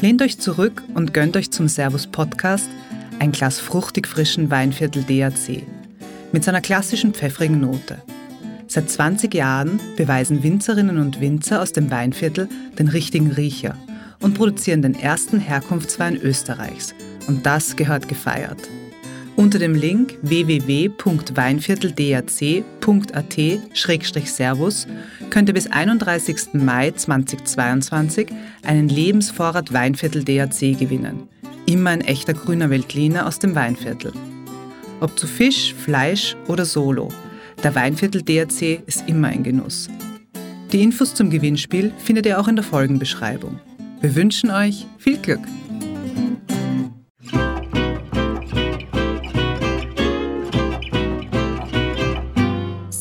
Lehnt euch zurück und gönnt euch zum Servus Podcast ein Glas fruchtig frischen Weinviertel DAC mit seiner klassischen pfeffrigen Note. Seit 20 Jahren beweisen Winzerinnen und Winzer aus dem Weinviertel den richtigen Riecher und produzieren den ersten Herkunftswein Österreichs. Und das gehört gefeiert. Unter dem Link www.weinvierteldac.at-servus könnt ihr bis 31. Mai 2022 einen Lebensvorrat Weinviertel DAC gewinnen. Immer ein echter grüner Veltliner aus dem Weinviertel. Ob zu Fisch, Fleisch oder Solo, der Weinviertel DAC ist immer ein Genuss. Die Infos zum Gewinnspiel findet ihr auch in der Folgenbeschreibung. Wir wünschen euch viel Glück!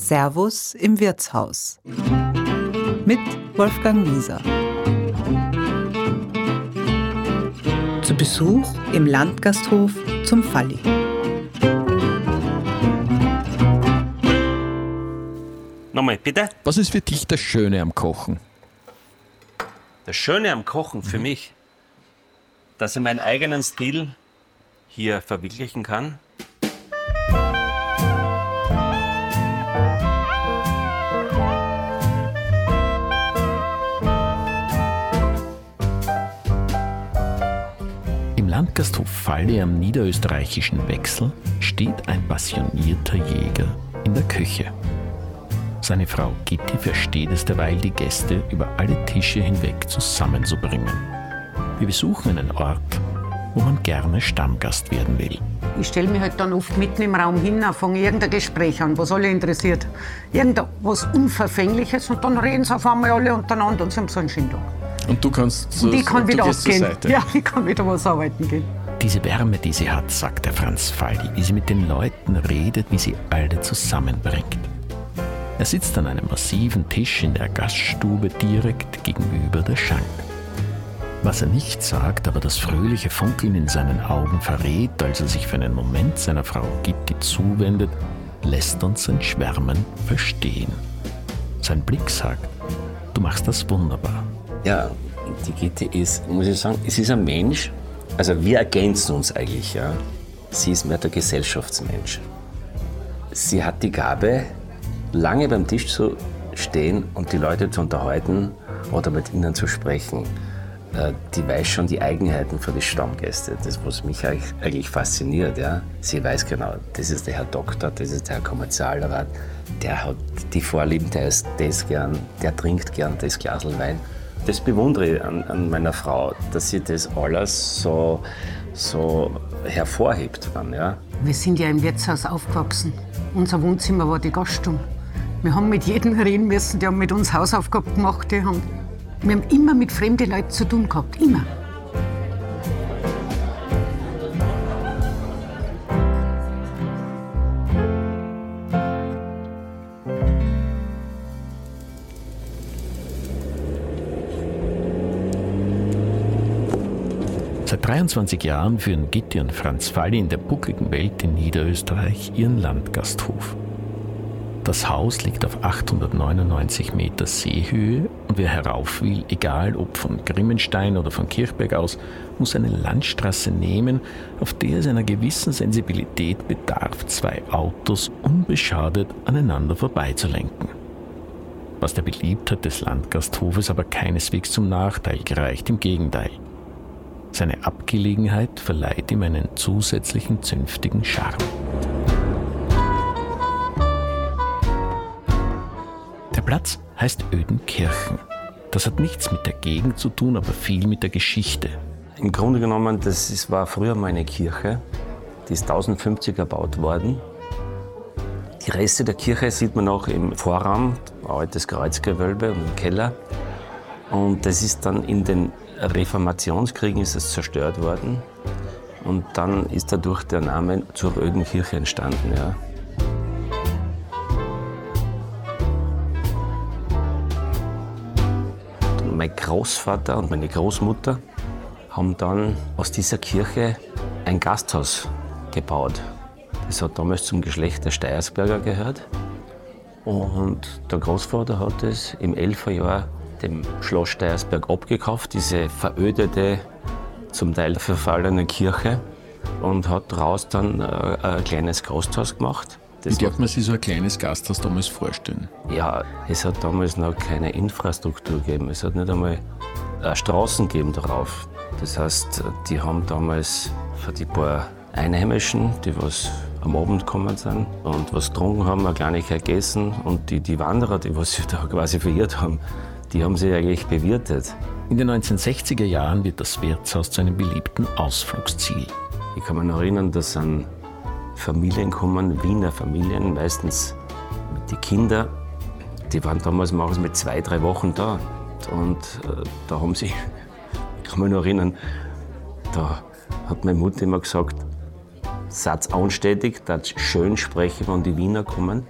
Servus im Wirtshaus mit Wolfgang Wieser. Zu Besuch im Landgasthof zum Falli. Nochmal, bitte? Was ist für dich das Schöne am Kochen? Das Schöne am Kochen für mich, dass ich meinen eigenen Stil hier verwirklichen kann Landgasthof Falle am niederösterreichischen Wechsel steht ein passionierter Jäger in der Küche. Seine Frau Gitti versteht es derweil, die Gäste über alle Tische hinweg zusammenzubringen. Wir besuchen einen Ort, wo man gerne Stammgast werden will. Ich stelle mich halt dann oft mitten im Raum hin, fange irgendein Gespräch an, was alle interessiert. Irgendwas Unverfängliches und dann reden sie auf einmal alle untereinander und sie haben so einen schönen Tag. Und du kannst so, und ich kann wieder abgehen. Ja, ich kann wieder was arbeiten gehen. Diese Wärme, die sie hat, sagt der Franz Faldi, wie sie mit den Leuten redet, wie sie alle zusammenbringt. Er sitzt an einem massiven Tisch in der Gaststube direkt gegenüber der Schank. Was er nicht sagt, aber das fröhliche Funkeln in seinen Augen verrät, als er sich für einen Moment seiner Frau Gitti zuwendet, lässt uns sein Schwärmen verstehen. Sein Blick sagt, du machst das wunderbar. Ja, die Gitte ist, muss ich sagen, es ist ein Mensch, also wir ergänzen uns eigentlich, ja. Sie ist mehr der Gesellschaftsmensch. Sie hat die Gabe, lange beim Tisch zu stehen und die Leute zu unterhalten oder mit ihnen zu sprechen. Äh, die weiß schon die Eigenheiten von den Stammgästen, das was mich eigentlich fasziniert. Ja. Sie weiß genau, das ist der Herr Doktor, das ist der Herr Kommerzialrat, der hat die Vorlieben, der ist das gern, der trinkt gern das Glas Wein das bewundere ich an, an, meiner Frau, dass sie das alles so, so hervorhebt. Dann, ja. Wir sind ja im Wirtshaus aufgewachsen. Unser Wohnzimmer war die Gaststube. Wir haben mit jedem reden müssen, die haben mit uns Hausaufgaben gemacht. Die wir haben immer mit fremden Leuten zu tun gehabt, immer. Seit 23 Jahren führen Gitti und Franz Falli in der buckligen Welt in Niederösterreich ihren Landgasthof. Das Haus liegt auf 899 Meter Seehöhe und wer herauf will, egal ob von Grimmenstein oder von Kirchberg aus, muss eine Landstraße nehmen, auf der es einer gewissen Sensibilität bedarf, zwei Autos unbeschadet aneinander vorbeizulenken. Was der Beliebtheit des Landgasthofes aber keineswegs zum Nachteil gereicht, im Gegenteil. Seine Abgelegenheit verleiht ihm einen zusätzlichen zünftigen Charme. Der Platz heißt Ödenkirchen. Das hat nichts mit der Gegend zu tun, aber viel mit der Geschichte. Im Grunde genommen, das ist, war früher mal eine Kirche. Die ist 1050 erbaut worden. Die Reste der Kirche sieht man auch im Vorraum, altes Kreuzgewölbe und im Keller. Und das ist dann in den Reformationskriegen ist es zerstört worden. Und dann ist dadurch der Name zur Rödenkirche entstanden. Ja. Mein Großvater und meine Großmutter haben dann aus dieser Kirche ein Gasthaus gebaut. Das hat damals zum Geschlecht der Steiersberger gehört. Und der Großvater hat es im Elferjahr dem Schloss Steiersberg abgekauft, diese verödete, zum Teil verfallene Kirche und hat daraus dann äh, ein kleines Gasthaus gemacht. Das Wie darf man sich so ein kleines Gasthaus damals vorstellen? Ja, es hat damals noch keine Infrastruktur gegeben. Es hat nicht einmal Straßen gegeben darauf. Das heißt, die haben damals für die paar Einheimischen, die was am Abend gekommen sind und was getrunken haben, eine Kleinigkeit gegessen und die, die Wanderer, die was sich da quasi verirrt haben, die haben sie eigentlich bewirtet. In den 1960er Jahren wird das Wirtshaus zu einem beliebten Ausflugsziel. Ich kann mich noch erinnern, dass an Familien kommen, Wiener Familien, meistens mit den Kindern. Die waren damals morgens mit zwei, drei Wochen da. Und äh, da haben sie, ich kann mich noch erinnern, da hat meine Mutter immer gesagt, Satz anständig, das schön sprechen, wenn die Wiener kommen.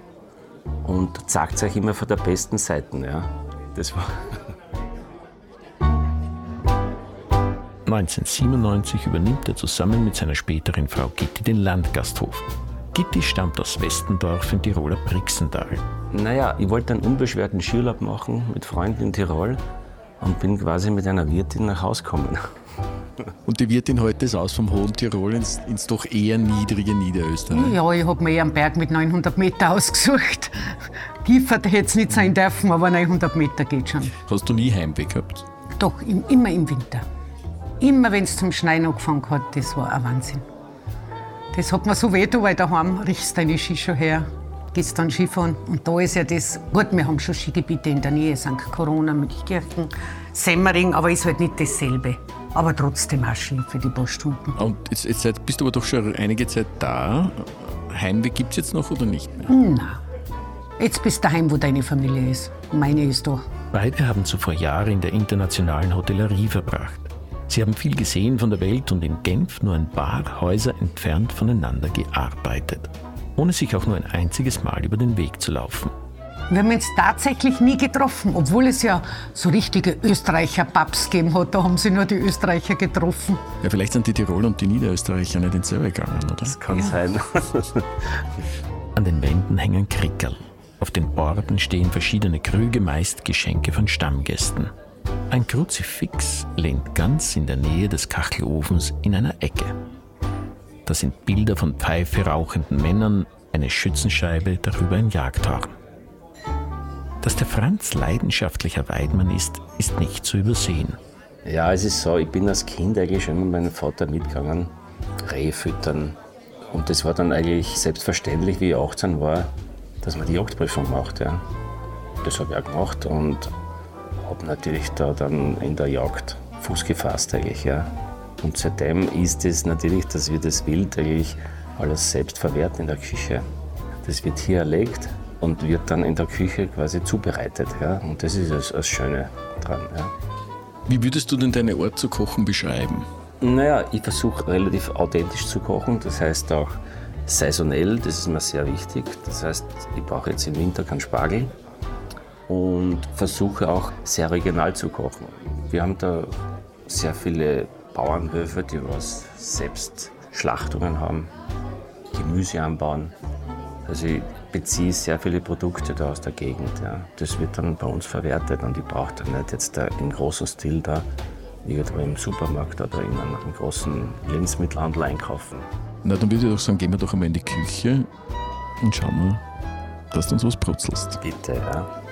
Und zeigt euch immer von der besten Seite. Ja. Das war 1997 übernimmt er zusammen mit seiner späteren Frau Gitti den Landgasthof. Gitti stammt aus Westendorf im Tiroler Brixental. Naja, ich wollte einen unbeschwerten Skiurlaub machen mit Freunden in Tirol und bin quasi mit einer Wirtin nach Hause gekommen. Und die Wirtin heute ist aus vom hohen Tirol ins, ins doch eher niedrige Niederösterreich. Ja, ich habe mir eher einen Berg mit 900 Meter ausgesucht. Tiefer hätte es nicht sein dürfen, aber 900 Meter geht schon. Hast du nie Heimweh gehabt? Doch, immer im Winter. Immer wenn es zum Schneien angefangen hat, das war ein Wahnsinn. Das hat mir so weh, weil daheim riechst deine Ski schon her, gehst dann Skifahren. Und da ist ja das, gut, wir haben schon Skigebiete in der Nähe, St. Corona, Münchkirchen, Semmering, aber ist halt nicht dasselbe. Aber trotzdem auch schön für die paar Stunden. Und jetzt, jetzt bist du aber doch schon einige Zeit da. Heimweg gibt es jetzt noch oder nicht mehr? Nein. Jetzt bist du daheim, wo deine Familie ist. Meine ist da. Beide haben zuvor Jahre in der internationalen Hotellerie verbracht. Sie haben viel gesehen von der Welt und in Genf nur ein paar Häuser entfernt voneinander gearbeitet, ohne sich auch nur ein einziges Mal über den Weg zu laufen. Wir haben uns tatsächlich nie getroffen, obwohl es ja so richtige Österreicher-Pubs gegeben hat. Da haben sie nur die Österreicher getroffen. Ja, vielleicht sind die Tiroler und die Niederösterreicher nicht ins selbe gegangen, oder? Das kann ja. sein. An den Wänden hängen Krickerl. Auf den Borden stehen verschiedene Krüge, meist Geschenke von Stammgästen. Ein Kruzifix lehnt ganz in der Nähe des Kachelofens in einer Ecke. Da sind Bilder von Pfeife rauchenden Männern, eine Schützenscheibe, darüber ein Jagdhorn. Dass der Franz leidenschaftlicher Weidmann ist, ist nicht zu übersehen. Ja, es ist so, ich bin als Kind eigentlich schon mit meinem Vater mitgegangen, Reh füttern. Und das war dann eigentlich selbstverständlich, wie ich 18 war, dass man die Jagdprüfung macht. Ja. Das habe ich auch gemacht und habe natürlich da dann in der Jagd Fuß gefasst eigentlich, ja. Und seitdem ist es natürlich, dass wir das Wild eigentlich alles selbst verwerten in der Küche. Das wird hier erlegt und wird dann in der Küche quasi zubereitet, ja. Und das ist das, das Schöne dran, ja. Wie würdest du denn deine Art zu kochen beschreiben? Naja, ich versuche relativ authentisch zu kochen, das heißt auch saisonell, das ist mir sehr wichtig. Das heißt, ich brauche jetzt im Winter keinen Spargel, und versuche auch sehr regional zu kochen. Wir haben da sehr viele Bauernhöfe, die was selbst Schlachtungen haben, Gemüse anbauen. Also ich beziehe sehr viele Produkte da aus der Gegend. Ja. Das wird dann bei uns verwertet und ich brauche dann nicht jetzt da im großen Stil da irgendwo im Supermarkt oder in einem großen Lebensmittelhandel einkaufen. Na, dann würde ich doch sagen, gehen wir doch einmal in die Küche und schauen mal, dass du uns was brutzelst. Bitte, ja.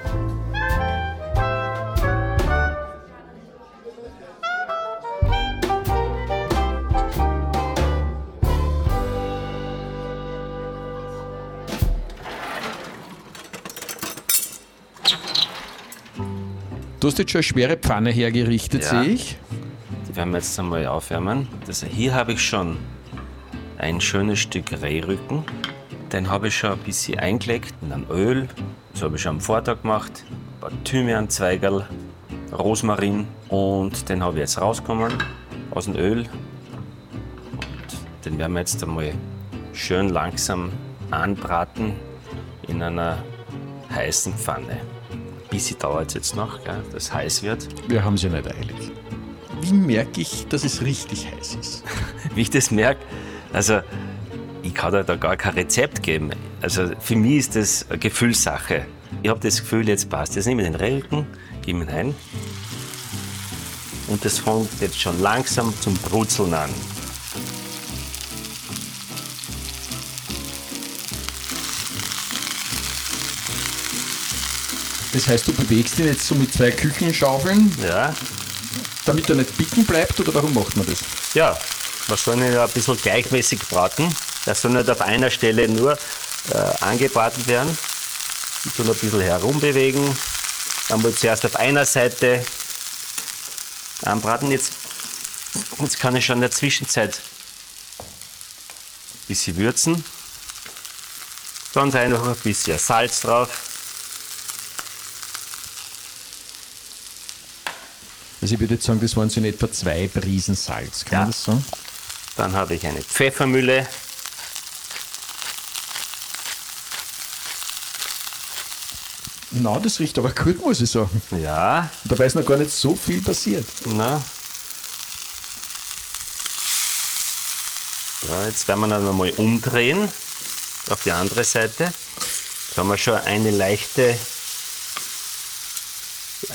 Du hast jetzt schon eine schwere Pfanne hergerichtet, ja. sehe ich. Die werden wir jetzt einmal aufwärmen. Also hier habe ich schon ein schönes Stück Rehrücken. Den habe ich schon ein bisschen eingelegt in ein Öl. Das habe ich schon am Vortag gemacht. Ein paar Thymianzweigerl, Rosmarin und den habe ich jetzt rausgenommen aus dem Öl. Und den werden wir jetzt einmal schön langsam anbraten in einer heißen Pfanne. Ein bisschen dauert es jetzt noch, gell, dass es heiß wird. Wir haben es ja nicht eilig. Wie merke ich, dass es richtig heiß ist? Wie ich das merke? Also, ich kann da gar kein Rezept geben. Also, für mich ist das eine Gefühlssache. Ich habe das Gefühl, jetzt passt. Jetzt nehme ich den Relken, geben hinein. Und das fängt jetzt schon langsam zum Brutzeln an. Das heißt, du bewegst ihn jetzt so mit zwei Küchenschaufeln, Ja, damit er nicht bicken bleibt, oder warum macht man das? ja man soll ihn ja ein bisschen gleichmäßig braten. Er soll nicht auf einer Stelle nur äh, angebraten werden. Ich tue ein bisschen herumbewegen. Dann wird zuerst auf einer Seite anbraten. Jetzt, jetzt kann ich schon in der Zwischenzeit ein bisschen würzen. Ganz einfach ein bisschen Salz drauf. Also ich würde jetzt sagen, das waren so in etwa zwei Prisen Salz, kann Ja. man das sagen? Dann habe ich eine Pfeffermühle. Na, das riecht aber gut, muss ich sagen. Ja, Dabei ist noch gar nicht so viel passiert. Na. Ja, jetzt werden wir dann einmal umdrehen auf die andere Seite. Da haben wir schon eine leichte,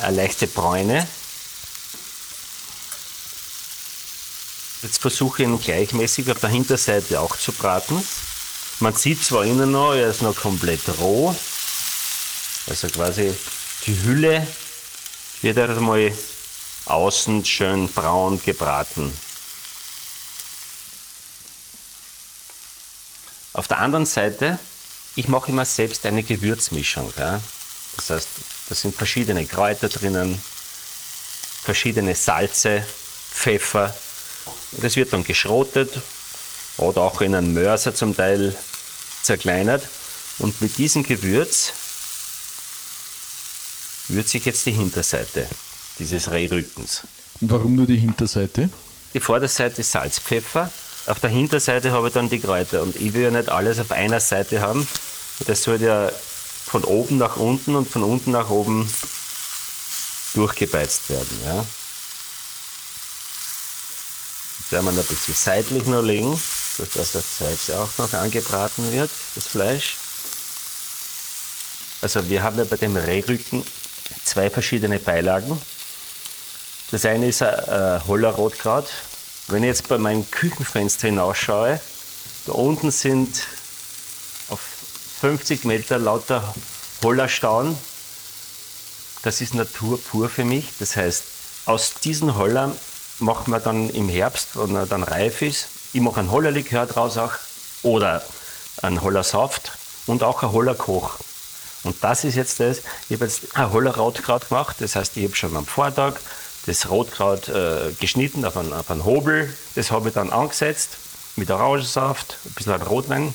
eine leichte Bräune. Jetzt versuche ich ihn gleichmäßig auf der Hinterseite auch zu braten. Man sieht zwar innen noch, er ist noch komplett roh. Also quasi die Hülle wird er mal außen schön braun gebraten. Auf der anderen Seite, ich mache immer selbst eine Gewürzmischung. Ja? Das heißt, da sind verschiedene Kräuter drinnen, verschiedene Salze, Pfeffer. Das wird dann geschrotet oder auch in einen Mörser zum Teil zerkleinert. Und mit diesem Gewürz würze ich jetzt die Hinterseite dieses Rehrückens. Und warum nur die Hinterseite? Die Vorderseite ist Salz, Pfeffer. Auf der Hinterseite habe ich dann die Kräuter. Und ich will ja nicht alles auf einer Seite haben. Das soll ja von oben nach unten und von unten nach oben durchgebeizt werden. Ja. Werden wir ein bisschen seitlich noch legen, dass das Salz auch noch angebraten wird, das Fleisch. Also wir haben ja bei dem Rehrücken zwei verschiedene Beilagen. Das eine ist ein äh, Holler. Wenn ich jetzt bei meinem Küchenfenster hinausschaue, da unten sind auf 50 Meter lauter Hollerstauden. Das ist Natur pur für mich. Das heißt, aus diesen Hollern machen wir dann im Herbst, wenn er dann reif ist, ich mache einen Hollerlikör draus auch oder einen Hollersaft und auch einen Hollerkoch. Und das ist jetzt das, ich habe jetzt ein Holler Rotkraut gemacht, das heißt, ich habe schon am Vortag das Rotkraut äh, geschnitten auf einen, auf einen Hobel, das habe ich dann angesetzt mit Orangensaft, ein bisschen Rotwein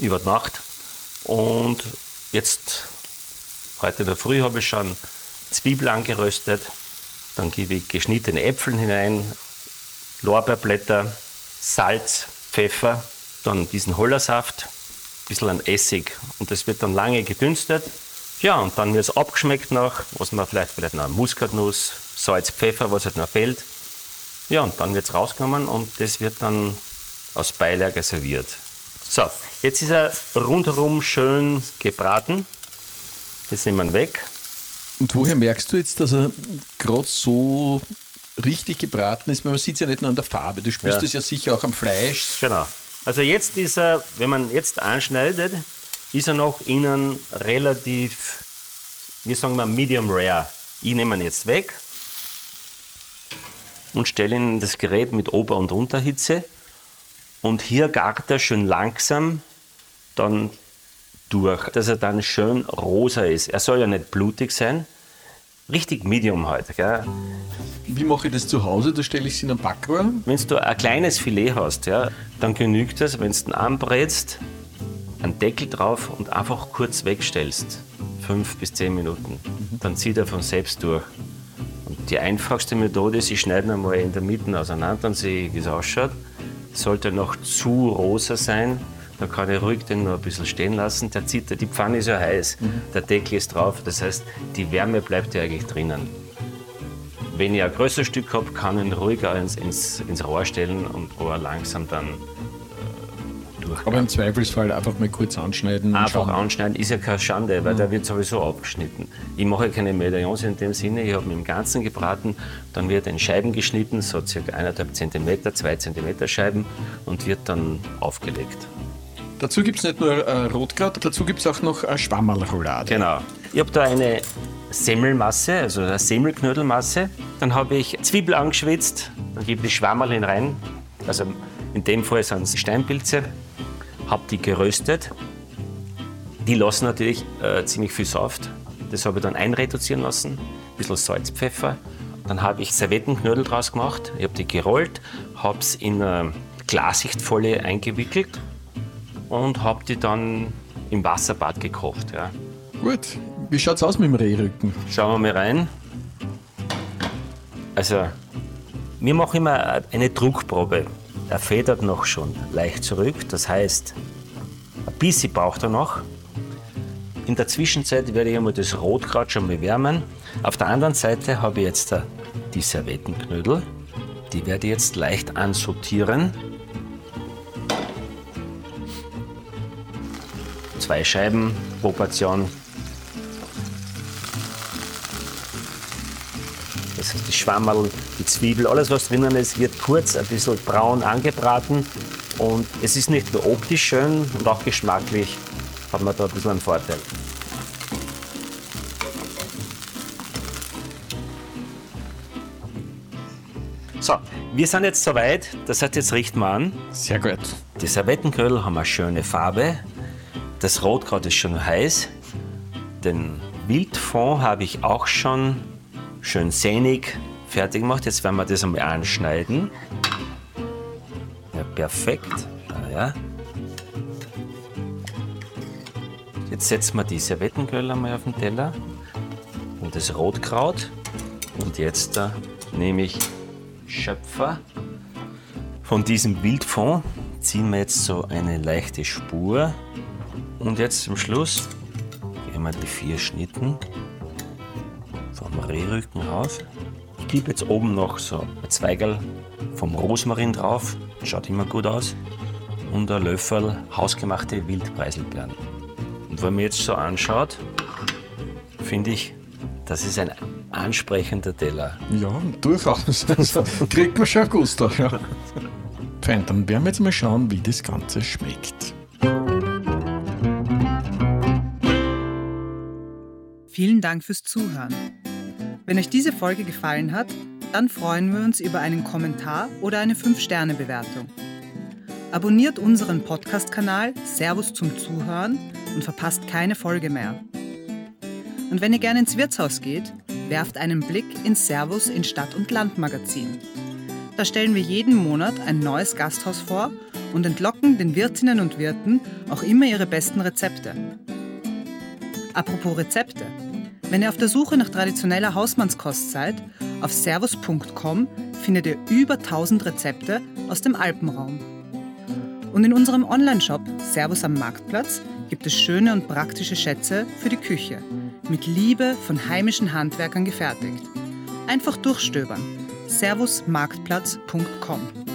über Nacht. Und jetzt, heute in der Früh habe ich schon Zwiebel angeröstet, dann gebe ich geschnittene Äpfel hinein, Lorbeerblätter, Salz, Pfeffer, dann diesen Hollersaft, ein bisschen an Essig und das wird dann lange gedünstet. Ja, und dann wird es abgeschmeckt nach, was man vielleicht, vielleicht noch Muskatnuss, Salz, Pfeffer, was halt noch fehlt. Ja, und dann wird es rausgenommen und das wird dann aus Beilage serviert. So, jetzt ist er rundherum schön gebraten. Das nehmen wir weg. Und woher merkst du jetzt, dass er gerade so richtig gebraten ist? Man sieht es ja nicht nur an der Farbe, du spürst Ja. es ja sicher auch am Fleisch. Genau. Also jetzt ist er, wenn man jetzt anschneidet, ist er noch innen relativ, wie sagen wir, medium rare. Ich nehme ihn jetzt weg und stelle ihn in das Gerät mit Ober- und Unterhitze. Und hier gart er schön langsam dann durch, dass er dann schön rosa ist. Er soll ja nicht blutig sein. Richtig medium halt. Gell? Wie mache ich das zu Hause? Da stelle ich es in einen Backrohr. Wenn du ein kleines Filet hast, ja, dann genügt es, wenn du anbrätst, einen Deckel drauf und einfach kurz wegstellst. Fünf bis zehn Minuten. Dann zieht er von selbst durch. Und die einfachste Methode ist, ich schneide ihn einmal in der Mitte auseinander, dann sehe wie es ausschaut. Sollte noch zu rosa sein, dann kann ich ruhig den noch ein bisschen stehen lassen. Der zieht, die Pfanne ist ja heiß, der Deckel ist drauf, das heißt, die Wärme bleibt ja eigentlich drinnen. Wenn ich ein größeres Stück habe, kann ich ihn ruhig auch ins, ins, ins Rohr stellen und Rohr langsam dann äh, durch. Aber im Zweifelsfall einfach mal kurz anschneiden. Einfach schauen. anschneiden ist ja keine Schande, weil der wird sowieso abgeschnitten. Ich mache keine Medaillons in dem Sinne, ich habe ihn im Ganzen gebraten, dann wird in Scheiben geschnitten, so circa 1,5 cm, 2 cm Scheiben und wird dann aufgelegt. Dazu gibt es nicht nur äh, Rotkraut, dazu gibt es auch noch äh, Schwammerlroulade. Genau. Ich habe da eine Semmelmasse, also eine Semmelknödelmasse. Dann habe ich Zwiebel angeschwitzt, dann gebe ich die Schwammerlin rein. Also in dem Fall sind es Steinpilze. Habe die geröstet. Die lassen natürlich äh, ziemlich viel Saft. Das habe ich dann einreduzieren lassen. Ein bisschen Salz, Pfeffer. Dann habe ich Servettenknödel draus gemacht. Ich habe die gerollt, habe es in eine Glassichtfolie eingewickelt und habe die dann im Wasserbad gekocht. Ja. Gut, wie schaut's aus mit dem Rehrücken? Schauen wir mal rein. Also, wir machen immer eine Druckprobe. Er federt noch schon leicht zurück, das heißt, ein bisschen braucht er noch. In der Zwischenzeit werde ich einmal das Rotkraut schon mal wärmen. Auf der anderen Seite habe ich jetzt die Servettenknödel. Die werde ich jetzt leicht ansortieren. Zwei Scheiben pro Portion. Das heißt, die Schwammerl, die Zwiebel, alles was drinnen ist, wird kurz ein bisschen braun angebraten. Und es ist nicht nur optisch schön und auch geschmacklich hat man da ein bisschen einen Vorteil. So, wir sind jetzt soweit. Das heißt, jetzt richten wir an. Sehr gut. Die Servettenknödel haben eine schöne Farbe. Das Rotkraut ist schon heiß. Den Wildfond habe ich auch schon schön sehnig fertig gemacht. Jetzt werden wir das einmal anschneiden. Ja, perfekt. Ah, ja. Jetzt setzen wir die Servettenknödel einmal auf den Teller und das Rotkraut. Und jetzt da nehme ich Schöpfer. Von diesem Wildfond ziehen wir jetzt so eine leichte Spur. Und jetzt zum Schluss gehen wir die vier Schnitten vom Rehrücken rauf. Ich gebe jetzt oben noch so ein Zweigerl vom Rosmarin drauf. Schaut immer gut aus. Und ein Löffel hausgemachte Wildpreiselbeeren. Und wenn man jetzt so anschaut, finde ich, das ist ein ansprechender Teller. Ja, durchaus. Also, kriegt man schon Gusto. Ja. Fein, dann werden wir jetzt mal schauen, wie das Ganze schmeckt. Vielen Dank fürs Zuhören. Wenn euch diese Folge gefallen hat, dann freuen wir uns über einen Kommentar oder eine 5-Sterne-Bewertung. Abonniert unseren Podcast-Kanal Servus zum Zuhören und verpasst keine Folge mehr. Und wenn ihr gerne ins Wirtshaus geht, werft einen Blick ins Servus in Stadt- und Landmagazin. Da stellen wir jeden Monat ein neues Gasthaus vor und entlocken den Wirtinnen und Wirten auch immer ihre besten Rezepte. Apropos Rezepte. Wenn ihr auf der Suche nach traditioneller Hausmannskost seid, auf servus.com findet ihr über 1000 Rezepte aus dem Alpenraum. Und in unserem Onlineshop Servus am Marktplatz gibt es schöne und praktische Schätze für die Küche, mit Liebe von heimischen Handwerkern gefertigt. Einfach durchstöbern. servusmarktplatz.com